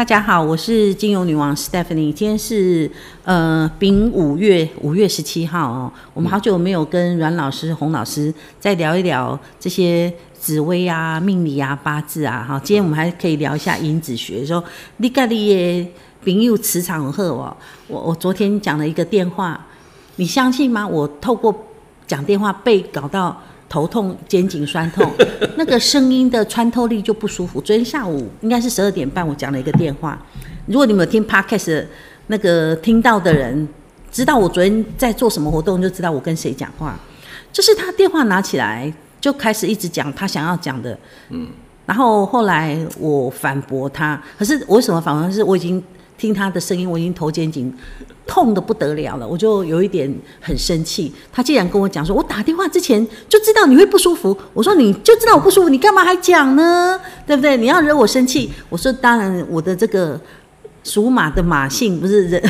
大家好，我是精油女王 Stephanie。今天是呃丙五月五月十七号哦，我们好久没有跟阮老师、洪老师再聊一聊这些紫微啊、命理啊、八字啊。哈，今天我们还可以聊一下因子学。说你家里的朋友磁场很好哦。我我昨天讲了一个电话，你相信吗？我透过讲电话被搞到。头痛、肩颈酸痛，那个声音的穿透力就不舒服。昨天下午应该是十二点半，我讲了一个电话。如果你们有听 Podcast 那个听到的人，知道我昨天在做什么活动，就知道我跟谁讲话。就是他电话拿起来就开始一直讲他想要讲的，嗯，然后后来我反驳他，可是我为什么反驳？是我已经。听他的声音，我已经头肩颈痛得不得了了，我就有一点很生气。他竟然跟我讲说，我打电话之前就知道你会不舒服。我说你就知道我不舒服，你干嘛还讲呢？对不对？你要惹我生气。我说当然，我的这个属马的马性不是人，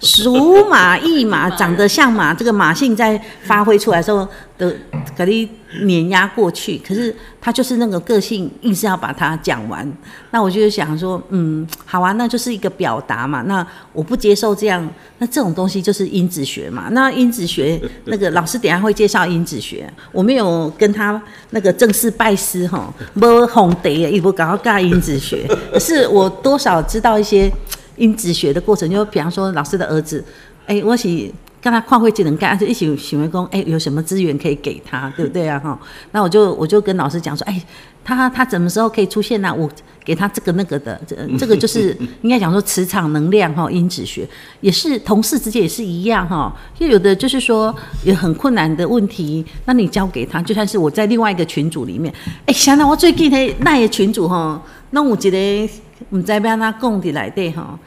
属马一马长得像马，这个马性在发挥出来的时候的。可以碾压过去，可是他就是那个个性，硬是要把它讲完。那我就想说，嗯，好啊，那就是一个表达嘛。那我不接受这样，那这种东西就是因子学嘛。那因子学那个老师等下会介绍因子学，我没有跟他那个正式拜师哈，没红的也不搞搞因子学，可是我多少知道一些因子学的过程。就比方说，老师的儿子，哎、欸，我是。跟他跨会技能干，就一起请员工，哎，有什么资源可以给他，对不对啊？哈，那我就我就跟老师讲说，哎，他他什么时候可以出现呢、啊？我给他这个那个的，这 这个就是应该讲说磁场能量哈，因子学也是同事之间也是一样哈，就有的就是说有很困难的问题，那你交给他，就算是我在另外一个群组里面，哎，想到我最近的那些群组哈，那我觉得我们在边他供的来对哈，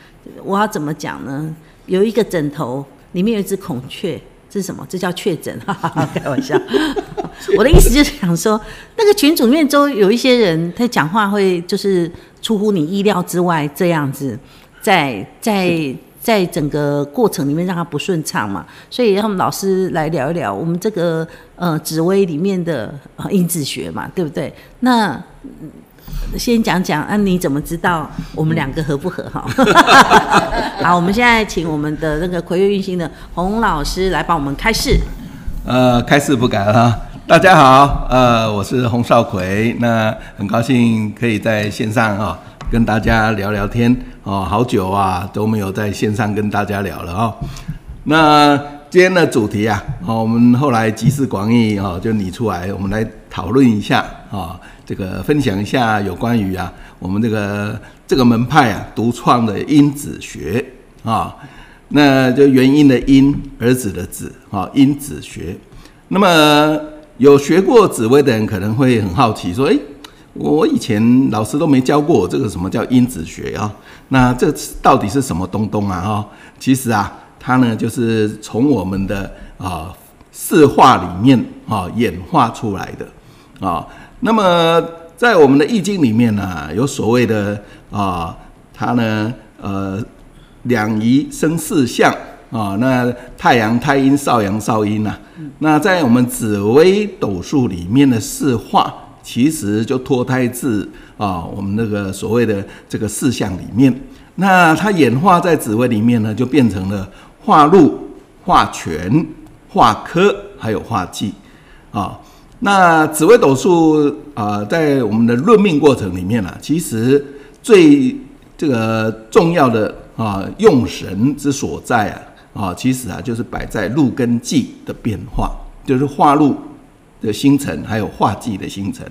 我要怎么讲呢？有一个枕头。里面有一只孔雀，这是什么？这叫确诊，哈哈，开玩笑。我的意思就是想说，那个群组里面都有一些人，他讲话会就是出乎你意料之外，这样子，在在在整个过程里面让他不顺畅嘛。所以让我们老师来聊一聊我们这个呃紫薇里面的因子学嘛，对不对？那。先讲讲啊，你怎么知道我们两个合不合哈？好，我们现在请我们的那个葵月运星的洪老师来帮我们开示。呃，开示不敢啊。大家好，呃，我是洪少奎，那很高兴可以在线上啊跟大家聊聊天哦，好久啊都没有在线上跟大家聊了哦。那今天的主题啊，好，我们后来集思广益哦，就拟出来，我们来讨论一下啊。这个分享一下有关于啊，我们这个这个门派啊独创的因子学啊，那就元音的因，儿子的子啊，因子学。那么有学过紫微的人可能会很好奇，说：哎，我以前老师都没教过我这个什么叫因子学啊？那这到底是什么东东啊？哈，其实啊，它呢就是从我们的啊四化里面啊演化出来的啊。那么，在我们的易经里面呢、有所谓的啊，它呢，呃，两仪生四象啊，那太阳太阴少阳少阴呐、啊。那在我们紫微斗数里面的四化，其实就脱胎自啊，我们那个所谓的这个四象里面。那它演化在紫微里面呢，就变成了化禄、化权、化科，还有化忌啊。那紫微斗数啊，在我们的论命过程里面呢、啊，其实最这个重要的啊用神之所在啊啊，其实啊就是摆在禄跟忌的变化，就是化禄的星辰，还有化忌的星辰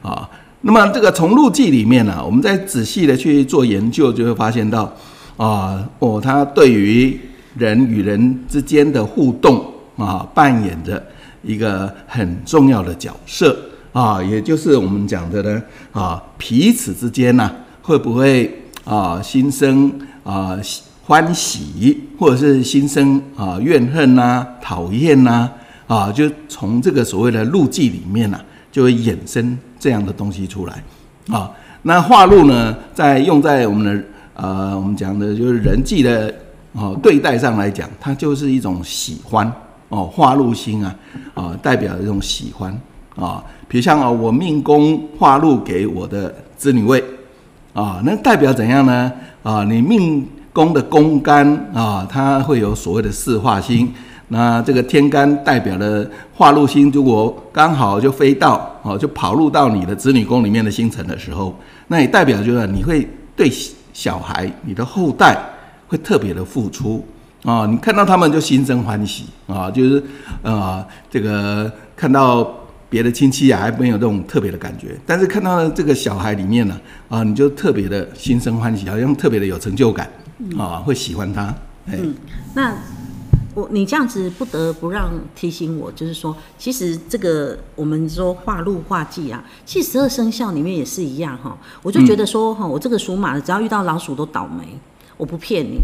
啊。那么这个从禄忌里面呢、啊，我们再仔细的去做研究，就会发现到啊哦，它对于人与人之间的互动啊，扮演着。一个很重要的角色啊，也就是我们讲的呢啊，彼此之间呢、会不会啊心生啊欢喜，或者是心生啊怨恨呐、讨厌呐啊，就从这个所谓的禄忌里面呢、就会衍生这样的东西出来啊。那化禄呢，在用在我们的呃我们讲的就是人际的啊对待上来讲，它就是一种喜欢。哦，化禄星啊，啊，代表一种喜欢啊，比如像啊，我命宫化禄给我的子女位，啊，那代表怎样呢？啊，你命宫的宫干啊，它会有所谓的四化星。那这个天干代表的化禄星，如果刚好就飞到哦，就跑入到你的子女宫里面的星辰的时候，那也代表就是你会对小孩、你的后代会特别的付出啊。你看到他们就心生欢喜啊，就是呃，这个看到别的亲戚啊，还没有这种特别的感觉，但是看到这个小孩里面呢啊，你就特别的心生欢喜，好像特别的有成就感啊，会喜欢他。嗯，那。我你这样子不得不让提醒我，就是说，其实这个我们说化禄化忌啊，其实十二生肖里面也是一样哈。我就觉得说哈，我这个属马的，只要遇到老鼠都倒霉，我不骗你。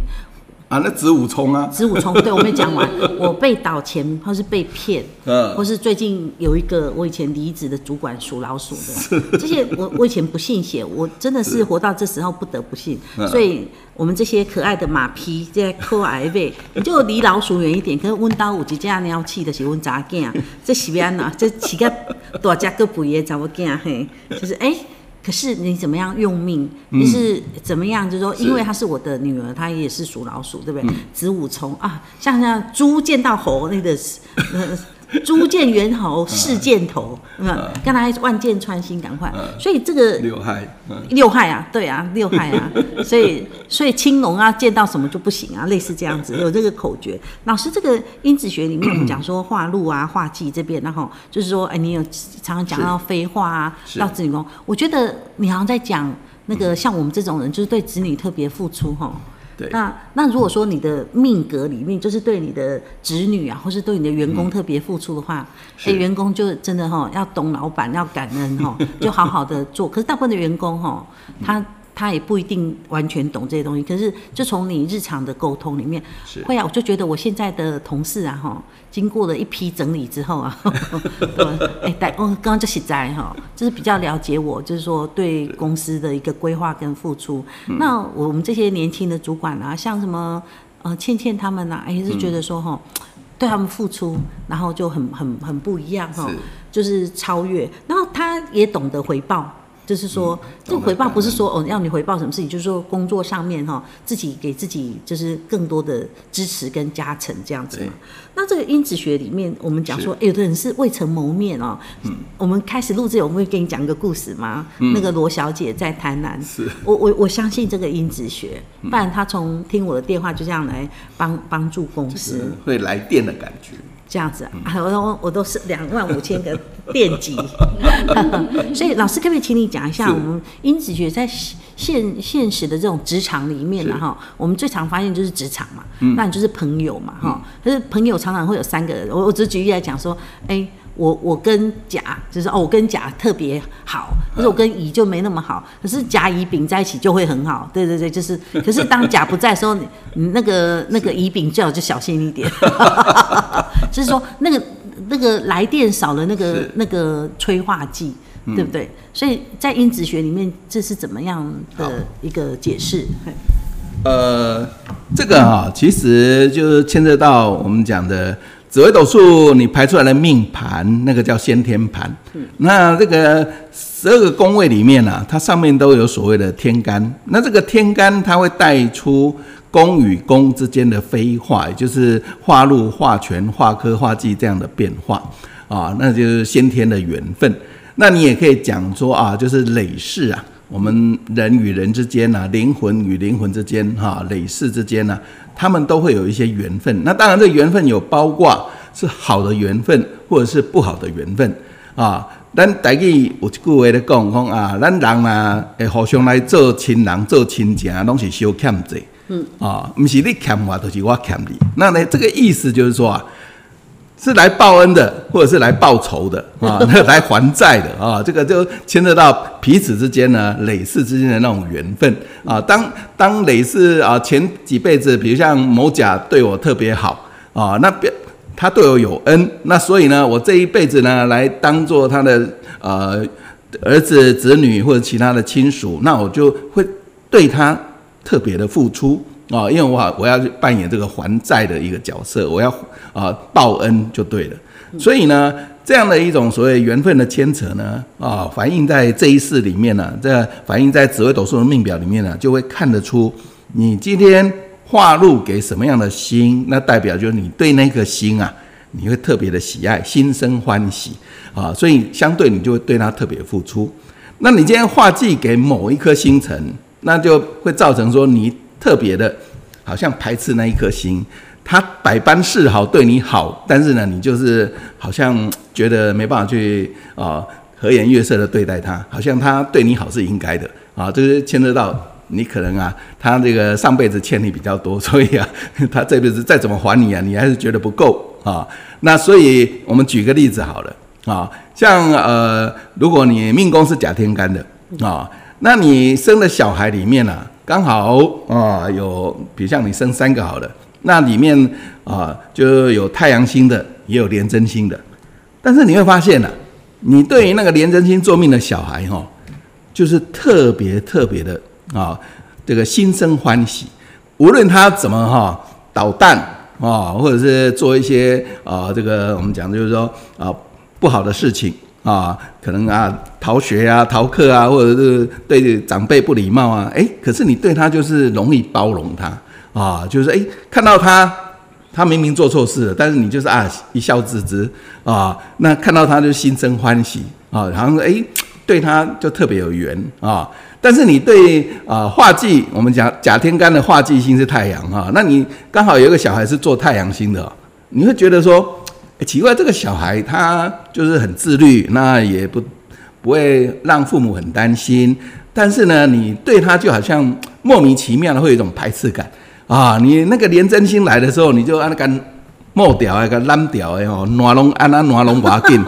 啊，那子午冲啊，子午冲，对，我没讲完。我被倒钱，或是被骗，嗯，或是最近有一个我以前离职的主管属老鼠的，这些我我以前不信邪，我真的是活到这时候不得不信。所以，我们这些可爱的马匹，这些可爱的，你就离老鼠远一点。可是温刀五级这样鸟气的是温杂件，这是边呐？这起个大家个不也怎么讲嘿？就是哎。欸可是你怎么样用命？你是怎么样？就是说，因为她是我的女儿，她也是属老鼠，对不对？子午冲啊，像像猪见到猴那个。猪见猿猴，是箭头，嗯，刚才万箭穿心，赶快，所以这个六害，六害啊，对啊，六害啊，所以所以青龙啊，见到什么就不行啊，类似这样子，有这个口诀。老师，这个因子学里面我们讲说化禄啊、化忌这边，然后就是说，哎，你有常常讲到飞化啊，到子女宫，我觉得你好像在讲那个像我们这种人，就是对子女特别付出哈。那那如果说你的命格里面就是对你的子女啊，或是对你的员工特别付出的话，哎、嗯，员工就真的哈要懂老板，要感恩哈，就好好的做。可是大部分的员工哈，他。他也不一定完全懂这些东西，可是就从你日常的沟通里面，会啊，我就觉得我现在的同事啊，哈，经过了一批整理之后啊，哎，对，我刚刚就实在哈，就是比较了解我，就是说对公司的一个规划跟付出。那我们这些年轻的主管啊，像什么呃倩倩他们啊，哎，是觉得说哈，对他们付出，然后就很很很不一样哈，就是超越，然后他也懂得回报。就是说，这个回报不是说哦，要你回报什么事情，就是说工作上面哈，自己给自己就是更多的支持跟加成这样子嘛。那这个因子学里面，我们讲说，有的人是未曾谋面哦。嗯。我们开始录制，我们会给你讲一个故事吗？嗯。那个罗小姐在台南。是。我我我相信这个因子学，不然她从听我的电话就这样来帮帮助公司，会来电的感觉。这样子啊，我都我都是两万五千个 电极，所以老师可不可以请你讲一下，我们因子学在现现实的这种职场里面呢？哈，我们最常发现就是职场嘛，那你就是朋友嘛，哈，可是朋友常常会有三个人，我我只举例来讲说，哎。我我跟甲就是哦，我跟甲特别好，可是我跟乙就没那么好。可是甲乙丙在一起就会很好，对对对，就是。可是当甲不在的时候，你你那个那个乙丙最好就小心一点。就是说那个那个来电少了那个那个催化剂，对不对？所以在因子学里面，这是怎么样的一个解释？呃，这个哈，其实就是牵涉到我们讲的。紫微斗数，你排出来的命盘，那个叫先天盘。嗯、那这个十二个宫位里面啊，它上面都有所谓的天干。那这个天干，它会带出宫与宫之间的非化，也就是化禄、化权、化科、化忌这样的变化啊，那就是先天的缘分。那你也可以讲说啊，就是累世啊，我们人与人之间啊，灵魂与灵魂之间哈、啊，累世之间呢、啊。他们都会有一些缘分，那当然这缘分有包括是好的缘分，或者是不好的缘分啊。咱大家有一句话咧讲讲啊，咱人啊，会互相来做亲人、做亲情，拢是相欠债。嗯啊，不是你欠我，就是我欠你。那呢，这个意思就是说啊。是来报恩的，或者是来报仇的啊，来还债的啊，这个就牵扯到彼此之间呢，累世之间的那种缘分啊。当当累世啊，前几辈子，比如像某甲对我特别好啊，那边他对我有恩，那所以呢，我这一辈子呢，来当做他的呃儿子、子女或者其他的亲属，那我就会对他特别的付出。啊，因为我我要扮演这个还债的一个角色，我要啊报恩就对了。所以呢，这样的一种所谓缘分的牵扯呢，啊，反映在这一世里面呢、啊，这反映在紫微斗数的命表里面呢、就会看得出你今天化入给什么样的星，那代表就是你对那颗星啊，你会特别的喜爱，心生欢喜啊，所以相对你就会对它特别付出。那你今天化忌给某一颗星辰，那就会造成说你特别的，好像排斥那一颗星。他百般示好对你好，但是呢，你就是好像觉得没办法去啊和颜悦色的对待他，好像他对你好是应该的啊，就是牵扯到你可能啊，他这个上辈子欠你比较多，所以啊，他这辈子再怎么还你啊，你还是觉得不够啊。那所以我们举个例子好了啊，像呃，如果你命宫是甲天干的啊，那你生的小孩里面啊，刚好啊有，比如像你生三个好了。那里面啊，就有太阳星的，也有廉贞星的。但是你会发现呢、啊，你对于那个廉贞星坐命的小孩哈，就是特别特别的啊，这个心生欢喜。无论他怎么哈捣蛋啊，或者是做一些啊，这个我们讲就是说啊不好的事情啊，可能啊逃学啊、逃课啊，或者是对长辈不礼貌啊，哎，可是你对他就是容易包容他。啊，就是哎，看到他，他明明做错事了，但是你就是啊一笑置之啊。那看到他就心生欢喜啊，然后哎，对他就特别有缘啊。但是你对啊化忌，我们讲甲天干的化忌星是太阳啊，那你刚好有一个小孩是做太阳星的，你会觉得说，奇怪，这个小孩他就是很自律，那也不不会让父母很担心，但是呢，你对他就好像莫名其妙的会有一种排斥感。啊，你那个连真心来的时候，你就按那个磨掉那个烂掉的吼，暖龙按那暖龙瓦紧。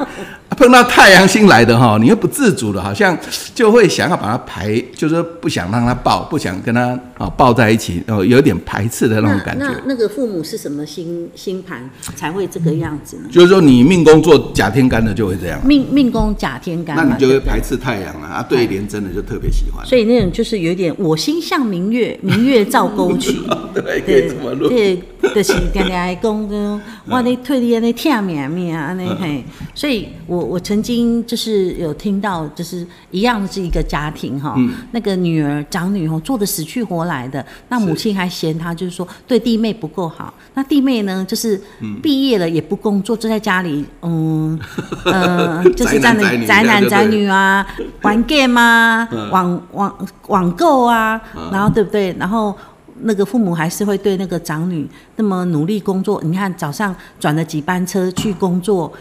碰到太阳星来的哈，你又不自主的，好像就会想要把它排，就是不想让他抱，不想跟他啊抱在一起，哦，有点排斥的那种感觉。那那，那个父母是什么星星盘才会这个样子呢？就是说你命宫做甲天干的就会这样。命命宫甲天干，那你就会排斥太阳了啊。对联真的就特别喜欢。所以那种就是有点我心向明月，明月照沟渠。对，可以这么录。对，就是跟人家讲，我那退的那天命命啊，那嘿，所以我。我曾经就是有听到，就是一样是一个家庭哈，嗯、那个女儿长女哦做的死去活来的，那母亲还嫌她就是说对弟妹不够好，那弟妹呢就是毕业了也不工作，就在家里嗯呃 就是在那宅男宅女啊玩 game 啊网网网购啊，然后对不对？然后那个父母还是会对那个长女那么努力工作，你看早上转了几班车去工作。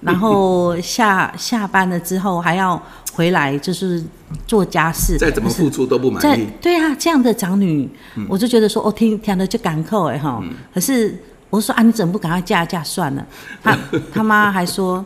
然后下下班了之后还要回来，就是做家事。再怎么付出都不满意。对啊，这样的长女，嗯、我就觉得说，哦，听听的就感慨哎哈。嗯、可是我说啊，你怎么不赶快嫁嫁算了？他他妈还说。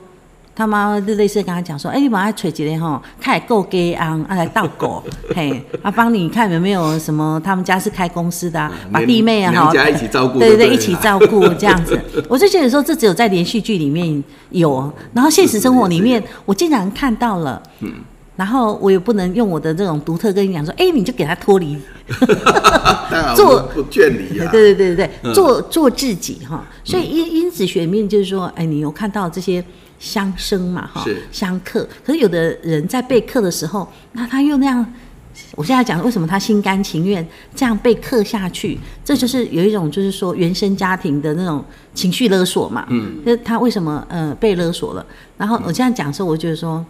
他妈就类似跟他讲说：“哎、欸，你把他娶进来吼，他也够给昂，啊来倒狗，嘿，啊帮你看有没有什么？他们家是开公司的、啊，把弟妹啊哈，一起照顾，对对对，一起照顾这样子。我就觉得说，这只有在连续剧里面有，然后现实生活里面，我竟然看到了。嗯，然后我也不能用我的这种独特跟你讲说，哎、欸，你就给他脱离，做不劝离呀。对对对对对，做做自己哈。所以因因子学面就是说，哎、欸，你有看到这些。相生嘛，哈，相克。可是有的人在被克的时候，那他又那样。我现在讲为什么他心甘情愿这样被克下去，这就是有一种就是说原生家庭的那种情绪勒索嘛。嗯。就是他为什么呃被勒索了？然后我这样讲的时候，我就觉得说，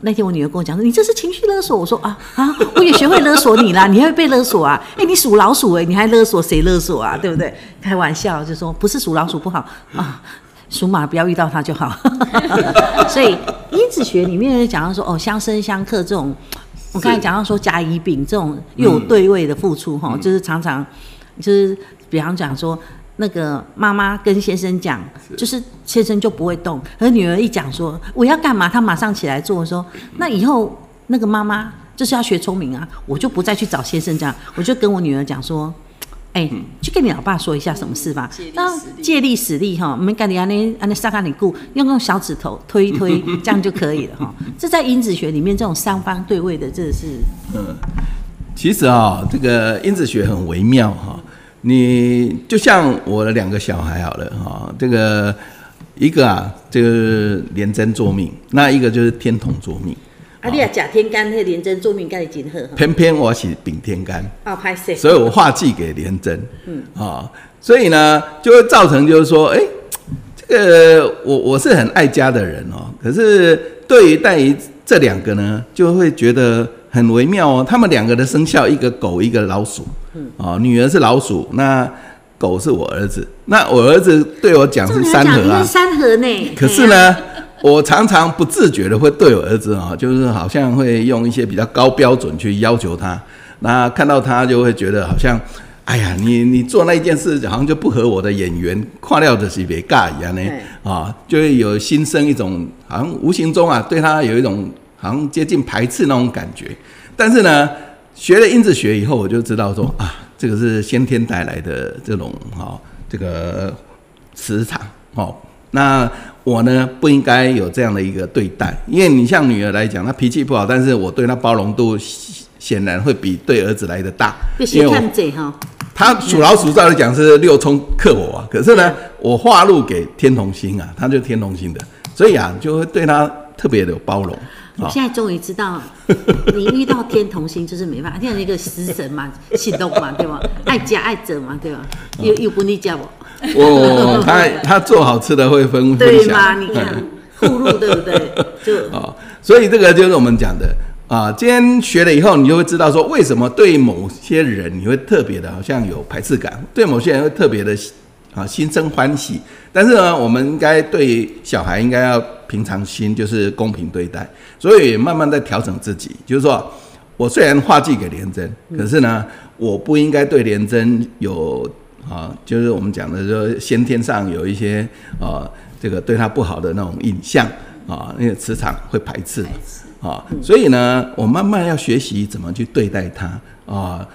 那天我女儿跟我讲说，你这是情绪勒索。我说啊啊，我也学会勒索你啦，你还会被勒索啊？哎，你属老鼠哎，你还勒索谁勒索啊？对不对？开玩笑就说不是属老鼠不好啊。属马不要遇到他就好，所以因子学里面讲到说哦，相生相克这种，我刚才讲到说甲乙丙这种又有对位的付出哈，嗯、就是常常就是比方讲说那个妈妈跟先生讲，就是先生就不会动，而女儿一讲说我要干嘛，他马上起来做，说那以后那个妈妈就是要学聪明啊，我就不再去找先生这样，我就跟我女儿讲说。哎，去跟你老爸说一下什么事吧。那借力使力哈，我们赶紧安尼安尼撒开你顾，用用小指头推一推，这样就可以了哈。这在因子学里面，这种三方对位的，这是嗯，其实啊，这个因子学很微妙哈。你就像我的两个小孩好了哈，这个一个啊，这个廉贞坐命，那一个就是天同坐命。啊，你啊，甲天干那廉贞坐命，跟你真好。偏偏我是丙天干，哦，拍谢。所以我化忌给廉贞。嗯，啊、哦，所以呢，就会造成就是说，哎、欸，这个我我是很爱家的人哦，可是对于带于这两个呢，就会觉得很微妙哦。他们两个的生肖，一个狗，一个老鼠。嗯，哦，女儿是老鼠，那狗是我儿子，那我儿子对我讲是三合啊，三合呢。可是呢。我常常不自觉的会对我儿子啊，就是好像会用一些比较高标准去要求他。那看到他就会觉得好像，哎呀，你你做那一件事好像就不合我的眼缘，看了就是别尬一样呢啊，就会有心生一种好像无形中啊对他有一种好像接近排斥那种感觉。但是呢，学了因子学以后，我就知道说啊，这个是先天带来的这种哈这个磁场哦。那我呢，不应该有这样的一个对待，因为你像女儿来讲，她脾气不好，但是我对她包容度显然会比对儿子来的大。因为他属老鼠，照理讲是六冲克我啊，可是呢，我化禄给天同星啊，他就天同星的，所以啊，就会对他特别的有包容。我现在终于知道，你遇到天同星就是没办法，像一个食神嘛，行动嘛，对吧？爱家爱者嘛，对吧？又又不逆家我。哦，他他做好吃的会分分享，对吗？你看，互入对不对？就哦，所以这个就是我们讲的啊。今天学了以后，你就会知道说，为什么对某些人你会特别的，好像有排斥感；对某些人会特别的啊心生欢喜。但是呢，我们应该对小孩应该要平常心，就是公平对待。所以慢慢在调整自己，就是说我虽然画技给连真，可是呢，我不应该对连真有。啊，就是我们讲的说，先天上有一些啊，这个对他不好的那种印象啊，那个磁场会排斥啊，所以呢，我慢慢要学习怎么去对待他啊，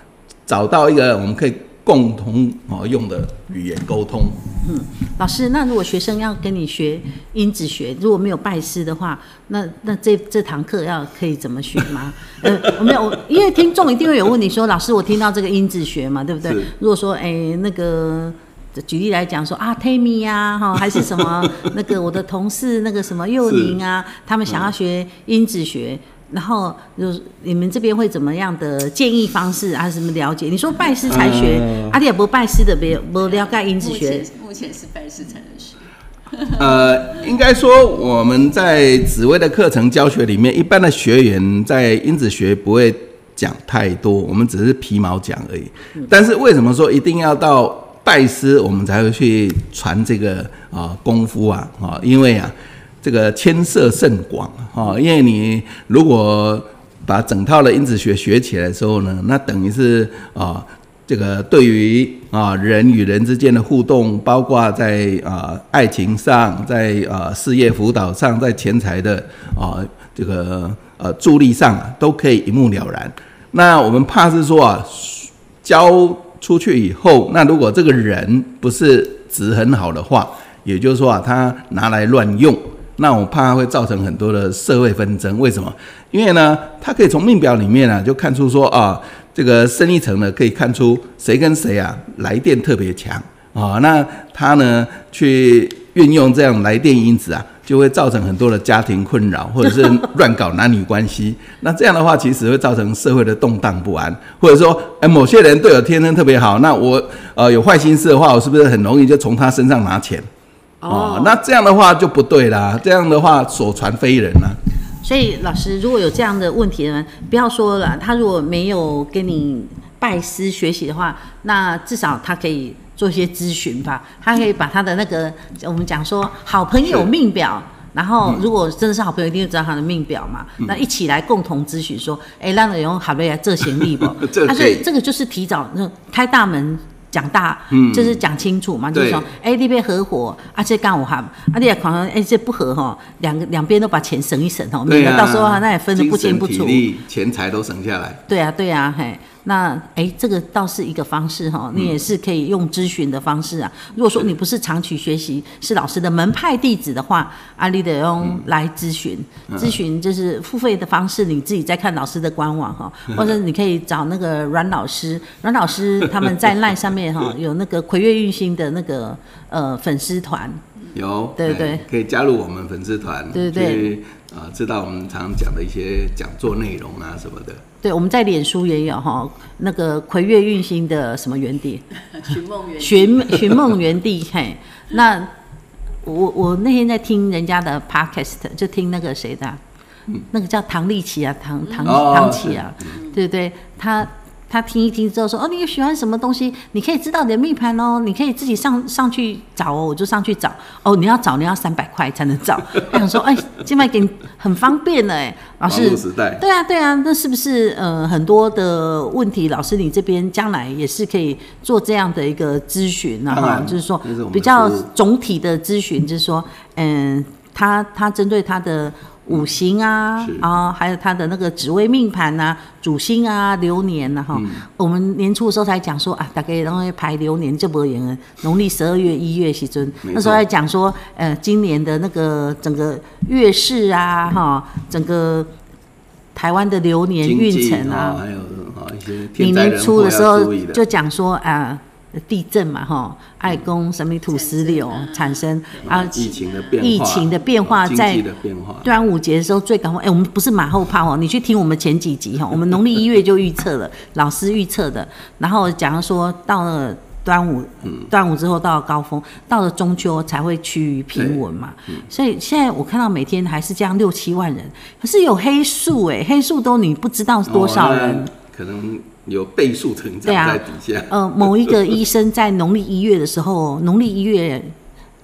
找到一个我们可以。共同啊用的语言沟通。嗯，老师，那如果学生要跟你学音子学，如果没有拜师的话，那那这这堂课要可以怎么学吗？呃，我没有，因为听众一定会有问你说，老师，我听到这个音子学嘛，对不对？如果说哎、欸、那个举例来讲说啊，Tammy 呀，哈，还是什么 那个我的同事那个什么幼宁啊，他们想要学音子学。然后就是你们这边会怎么样的建议方式还是什么了解？你说拜师才学，呃、阿弟也不拜师的，别不了解因子学目。目前是拜师才能学。呃，应该说我们在紫微的课程教学里面，一般的学员在因子学不会讲太多，我们只是皮毛讲而已。但是为什么说一定要到拜师，我们才会去传这个啊、呃、功夫啊啊？因为啊。这个牵涉甚广啊，因为你如果把整套的因子学学起来的时候呢，那等于是啊，这个对于啊人与人之间的互动，包括在啊爱情上，在啊事业辅导上，在钱财的啊这个呃助力上，都可以一目了然。那我们怕是说啊，教出去以后，那如果这个人不是值很好的话，也就是说啊，他拿来乱用。那我怕会造成很多的社会纷争，为什么？因为呢，他可以从命表里面啊，就看出说啊，这个生意层呢，可以看出谁跟谁啊来电特别强啊，那他呢去运用这样来电因子啊，就会造成很多的家庭困扰，或者是乱搞男女关系。那这样的话，其实会造成社会的动荡不安，或者说，哎，某些人对我天生特别好，那我呃有坏心思的话，我是不是很容易就从他身上拿钱？哦，那这样的话就不对啦。这样的话，所传非人啦。所以老师，如果有这样的问题的人，不要说了。他如果没有跟你拜师学习的话，那至少他可以做一些咨询吧。他可以把他的那个我们讲说好朋友命表，然后如果真的是好朋友，一定会知道他的命表嘛。那一起来共同咨询说，哎，让人用好朋友这行力不？他说这个就是提早那开大门。讲大，嗯，就是讲清楚嘛，就是说，哎，那边合伙，啊，这干我哈，啊，你也可能，哎，这不合哈，两个两边都把钱省一省哦，免得到时候那也分得不清不楚，钱财都省下来。对啊，对啊，嘿。那哎，这个倒是一个方式哈，你也是可以用咨询的方式啊。如果说你不是长期学习，是老师的门派弟子的话，阿里得用来咨询，咨询就是付费的方式，你自己再看老师的官网哈，或者你可以找那个阮老师，阮老师他们在 LINE 上面哈 有那个魁月运星的那个呃粉丝团。有，对对。哎可以加入我们粉丝团，对对。对去啊、呃，知道我们常讲的一些讲座内容啊什么的。对，我们在脸书也有哈，那个葵月运星的什么园地，寻梦园，寻寻梦园地，嘿，那我我那天在听人家的 podcast，就听那个谁的、啊，嗯、那个叫唐立淇啊，唐唐、哦、唐琪啊，嗯、对不对？他。他听一听之后说：“哦，你喜欢什么东西？你可以知道你的命盘哦，你可以自己上上去找哦，我就上去找哦。你要找，你要三百块才能找。他想说，哎，现在给你很方便呢，哎，老师，对啊，对啊，那是不是呃很多的问题？老师，你这边将来也是可以做这样的一个咨询啊，哈，就是说比较总体的咨询，就是说，嗯，他他针对他的。”五行啊，啊，还有他的那个紫微命盘啊，主星啊，流年呐，哈。我们年初的时候才讲说啊，大概然后排流年就不严了。农历十二月一月时阵，那时候还讲说，呃，今年的那个整个月事啊，哈，整个台湾的流年运程啊，还有啊一些天灾人祸要注意的。年初的时候就讲说啊。地震嘛，哈，爱宫什么土石流产生啊，疫情的变化，疫情的变化在端午节的时候最高峰。哎，我们不是马后炮哦，你去听我们前几集哈，我们农历一月就预测了，老师预测的。然后假如说到了端午，端午之后到了高峰，到了中秋才会趋于平稳嘛。所以现在我看到每天还是这样六七万人，可是有黑数哎，黑数都你不知道是多少人，可能。有倍数成长在底下。啊、呃，某一个医生在农历一月的时候，农历一月，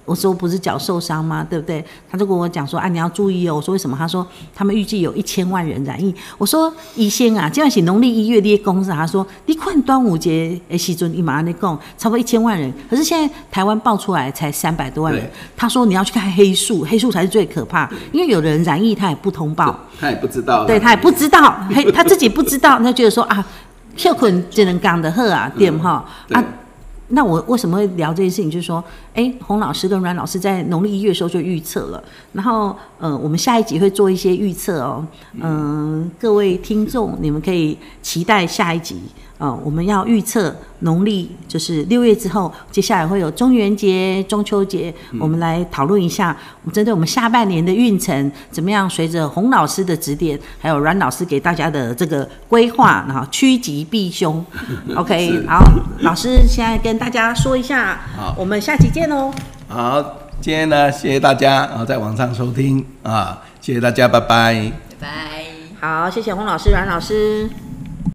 我说不是脚受伤吗？对不对？他就跟我讲说，啊，你要注意哦。我说为什么？他说他们预计有一千万人染疫。我说医生啊，这样写农历一月的公司，他说你看端午节诶，西尊你马上你讲，差不多一千万人。可是现在台湾报出来才三百多万人。他说你要去看黑数，黑数才是最可怕，因为有的人染疫他也不通报，他也不知道，对他也不知道，嘿，他自己不知道，他觉得说啊。秀坤只能讲的好啊，对哈啊，那我为什么会聊这件事情？就是说，哎、欸，洪老师跟阮老师在农历一月的时候就预测了，然后，呃，我们下一集会做一些预测哦，嗯、呃，各位听众，你们可以期待下一集。哦，我们要预测农历就是六月之后，接下来会有中元节、中秋节，嗯、我们来讨论一下，我们针对我们下半年的运程怎么样？随着洪老师的指点，还有阮老师给大家的这个规划，然后趋吉避凶。OK，好，老师现在跟大家说一下，好，我们下期见喽。好，今天呢，谢谢大家啊，在网上收听啊，谢谢大家，拜拜，拜拜。好，谢谢洪老师、阮老师。